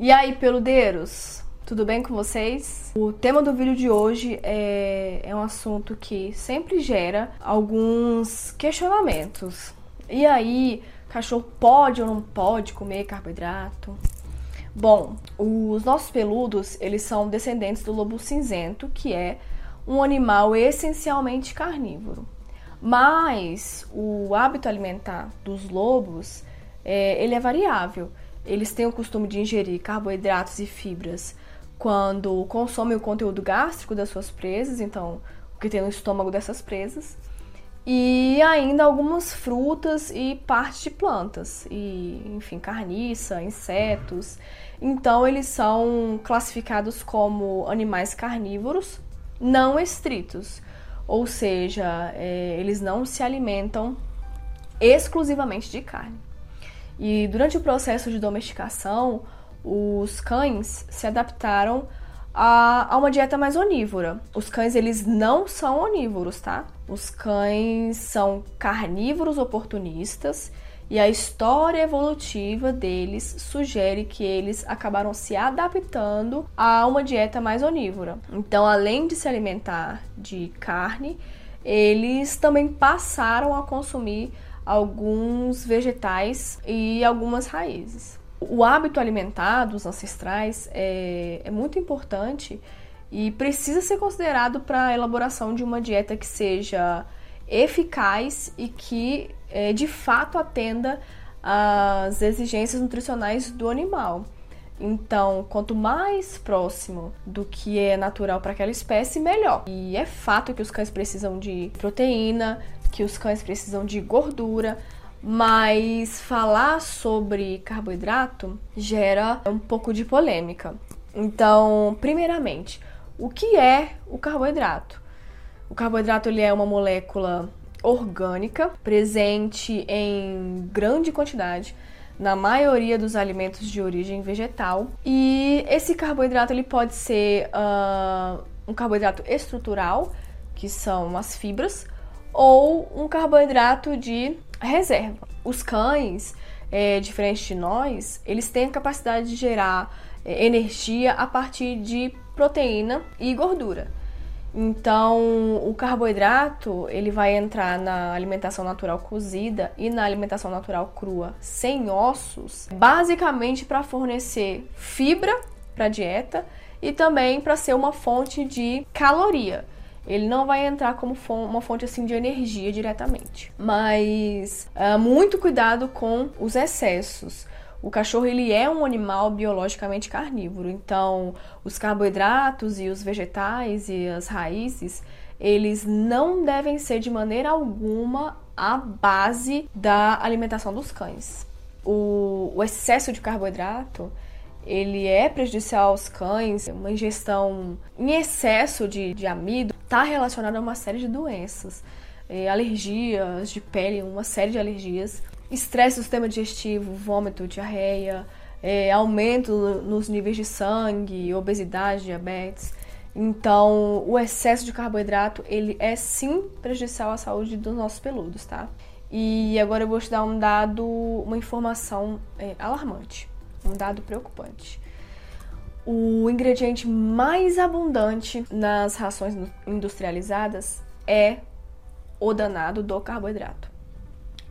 E aí, peludeiros? Tudo bem com vocês? O tema do vídeo de hoje é, é um assunto que sempre gera alguns questionamentos. E aí, cachorro pode ou não pode comer carboidrato? Bom, os nossos peludos, eles são descendentes do lobo cinzento, que é um animal essencialmente carnívoro. Mas o hábito alimentar dos lobos, é, ele é variável. Eles têm o costume de ingerir carboidratos e fibras quando consomem o conteúdo gástrico das suas presas, então o que tem no estômago dessas presas, e ainda algumas frutas e partes de plantas, e enfim, carniça, insetos. Então eles são classificados como animais carnívoros não estritos, ou seja, é, eles não se alimentam exclusivamente de carne. E durante o processo de domesticação, os cães se adaptaram a, a, uma dieta mais onívora. Os cães eles não são onívoros, tá? Os cães são carnívoros oportunistas e a história evolutiva deles sugere que eles acabaram se adaptando a uma dieta mais onívora. Então, além de se alimentar de carne, eles também passaram a consumir alguns vegetais e algumas raízes. O hábito alimentar dos ancestrais é, é muito importante e precisa ser considerado para a elaboração de uma dieta que seja eficaz e que é, de fato atenda às exigências nutricionais do animal. Então, quanto mais próximo do que é natural para aquela espécie, melhor. E é fato que os cães precisam de proteína, que os cães precisam de gordura, mas falar sobre carboidrato gera um pouco de polêmica. Então, primeiramente, o que é o carboidrato? O carboidrato ele é uma molécula orgânica presente em grande quantidade na maioria dos alimentos de origem vegetal e esse carboidrato ele pode ser uh, um carboidrato estrutural que são as fibras ou um carboidrato de reserva. Os cães, é, diferente de nós, eles têm a capacidade de gerar é, energia a partir de proteína e gordura. Então, o carboidrato, ele vai entrar na alimentação natural cozida e na alimentação natural crua sem ossos, basicamente para fornecer fibra para a dieta e também para ser uma fonte de caloria. Ele não vai entrar como uma fonte assim de energia diretamente. Mas uh, muito cuidado com os excessos. O cachorro ele é um animal biologicamente carnívoro, então os carboidratos e os vegetais e as raízes, eles não devem ser de maneira alguma a base da alimentação dos cães. O, o excesso de carboidrato ele é prejudicial aos cães, uma ingestão em excesso de, de amido está relacionada a uma série de doenças, é, alergias de pele, uma série de alergias estresse do sistema digestivo, vômito, diarreia, é, aumento nos níveis de sangue, obesidade, diabetes. Então, o excesso de carboidrato, ele é sim prejudicial à saúde dos nossos peludos, tá? E agora eu vou te dar um dado, uma informação é, alarmante, um dado preocupante. O ingrediente mais abundante nas rações industrializadas é o danado do carboidrato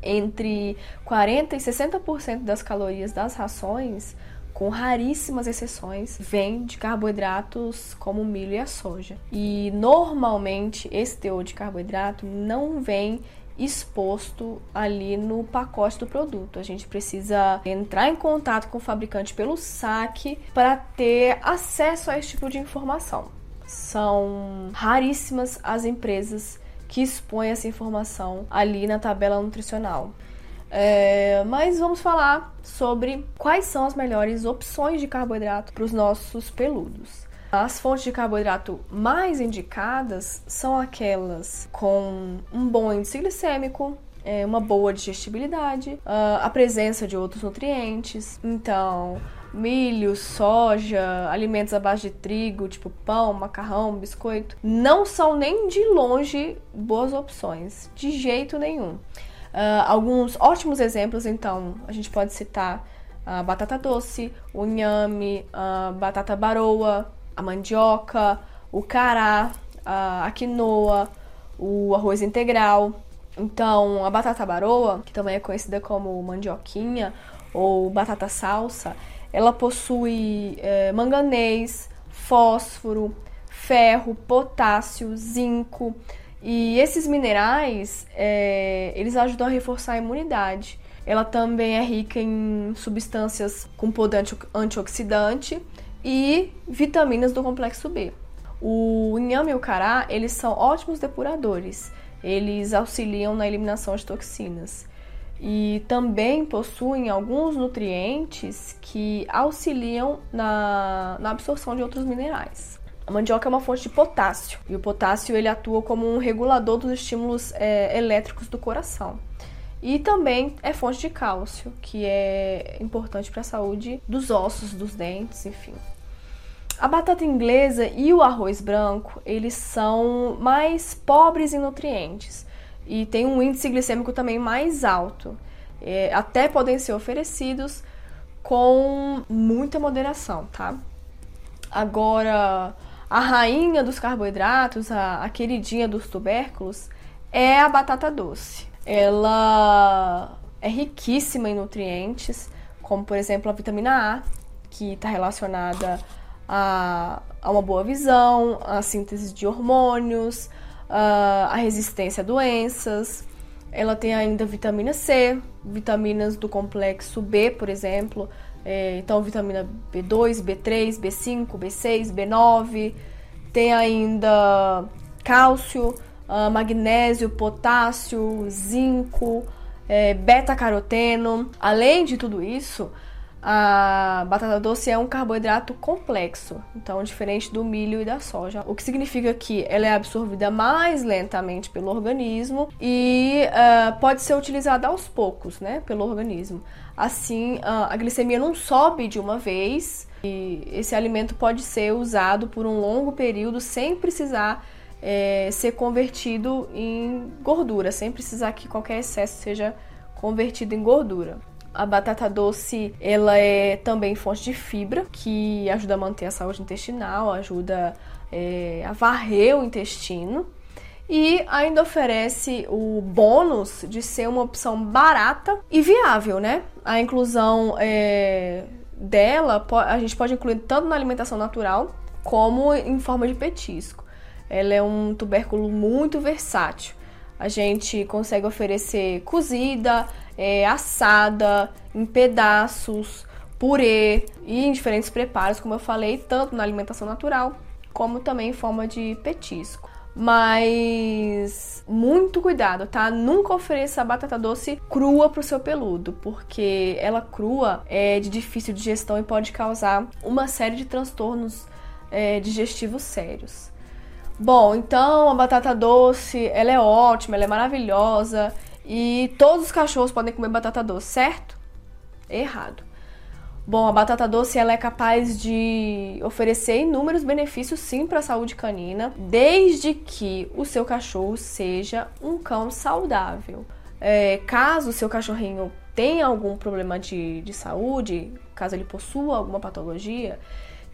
entre 40% e 60% das calorias das rações, com raríssimas exceções, vem de carboidratos como milho e a soja. E normalmente esse teor de carboidrato não vem exposto ali no pacote do produto. A gente precisa entrar em contato com o fabricante pelo saque para ter acesso a esse tipo de informação. São raríssimas as empresas que expõe essa informação ali na tabela nutricional. É, mas vamos falar sobre quais são as melhores opções de carboidrato para os nossos peludos. As fontes de carboidrato mais indicadas são aquelas com um bom índice glicêmico, é, uma boa digestibilidade, ah, a presença de outros nutrientes. Então, milho, soja, alimentos à base de trigo, tipo pão, macarrão, biscoito, não são nem de longe boas opções, de jeito nenhum. Uh, alguns ótimos exemplos, então, a gente pode citar a batata doce, o inhame, a batata baroa, a mandioca, o cará, a quinoa, o arroz integral. Então, a batata baroa, que também é conhecida como mandioquinha ou batata salsa, ela possui é, manganês, fósforo, ferro, potássio, zinco. E esses minerais, é, eles ajudam a reforçar a imunidade. Ela também é rica em substâncias com poder antioxidante e vitaminas do complexo B. O inhame e o cará, eles são ótimos depuradores. Eles auxiliam na eliminação de toxinas e também possuem alguns nutrientes que auxiliam na, na absorção de outros minerais. A mandioca é uma fonte de potássio e o potássio ele atua como um regulador dos estímulos é, elétricos do coração. E também é fonte de cálcio, que é importante para a saúde dos ossos, dos dentes, enfim. A batata inglesa e o arroz branco, eles são mais pobres em nutrientes e tem um índice glicêmico também mais alto. É, até podem ser oferecidos com muita moderação, tá? Agora, a rainha dos carboidratos, a, a queridinha dos tubérculos, é a batata doce. Ela é riquíssima em nutrientes, como por exemplo a vitamina A, que está relacionada a, a uma boa visão, a síntese de hormônios, a resistência a doenças. Ela tem ainda vitamina C, vitaminas do complexo B, por exemplo. É, então, vitamina B2, B3, B5, B6, B9. Tem ainda cálcio, uh, magnésio, potássio, zinco, é, beta-caroteno. Além de tudo isso, a batata doce é um carboidrato complexo, então diferente do milho e da soja, o que significa que ela é absorvida mais lentamente pelo organismo e uh, pode ser utilizada aos poucos, né, pelo organismo. Assim, uh, a glicemia não sobe de uma vez e esse alimento pode ser usado por um longo período sem precisar é, ser convertido em gordura, sem precisar que qualquer excesso seja convertido em gordura. A batata doce, ela é também fonte de fibra, que ajuda a manter a saúde intestinal, ajuda é, a varrer o intestino. E ainda oferece o bônus de ser uma opção barata e viável, né? A inclusão é, dela, a gente pode incluir tanto na alimentação natural como em forma de petisco. Ela é um tubérculo muito versátil. A gente consegue oferecer cozida, é, assada, em pedaços, purê e em diferentes preparos, como eu falei, tanto na alimentação natural como também em forma de petisco. Mas muito cuidado, tá? Nunca ofereça batata doce crua pro seu peludo, porque ela crua é de difícil digestão e pode causar uma série de transtornos é, digestivos sérios. Bom, então a batata doce, ela é ótima, ela é maravilhosa e todos os cachorros podem comer batata doce, certo? Errado. Bom, a batata doce ela é capaz de oferecer inúmeros benefícios sim para a saúde canina, desde que o seu cachorro seja um cão saudável. É, caso o seu cachorrinho tenha algum problema de, de saúde, caso ele possua alguma patologia,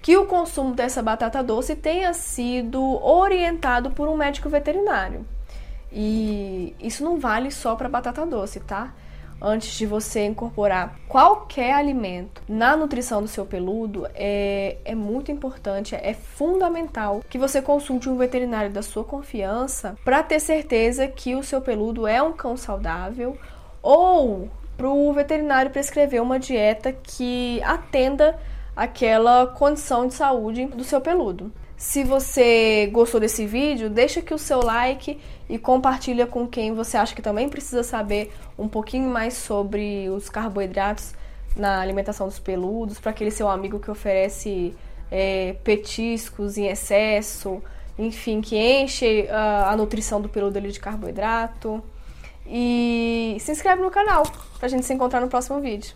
que o consumo dessa batata doce tenha sido orientado por um médico veterinário. E isso não vale só para batata doce, tá? Antes de você incorporar qualquer alimento na nutrição do seu peludo, é, é muito importante, é fundamental que você consulte um veterinário da sua confiança para ter certeza que o seu peludo é um cão saudável ou para o veterinário prescrever uma dieta que atenda aquela condição de saúde do seu peludo. Se você gostou desse vídeo, deixa aqui o seu like e compartilha com quem você acha que também precisa saber um pouquinho mais sobre os carboidratos na alimentação dos peludos, para aquele seu amigo que oferece é, petiscos em excesso, enfim, que enche uh, a nutrição do peludo ali de carboidrato. E se inscreve no canal pra gente se encontrar no próximo vídeo.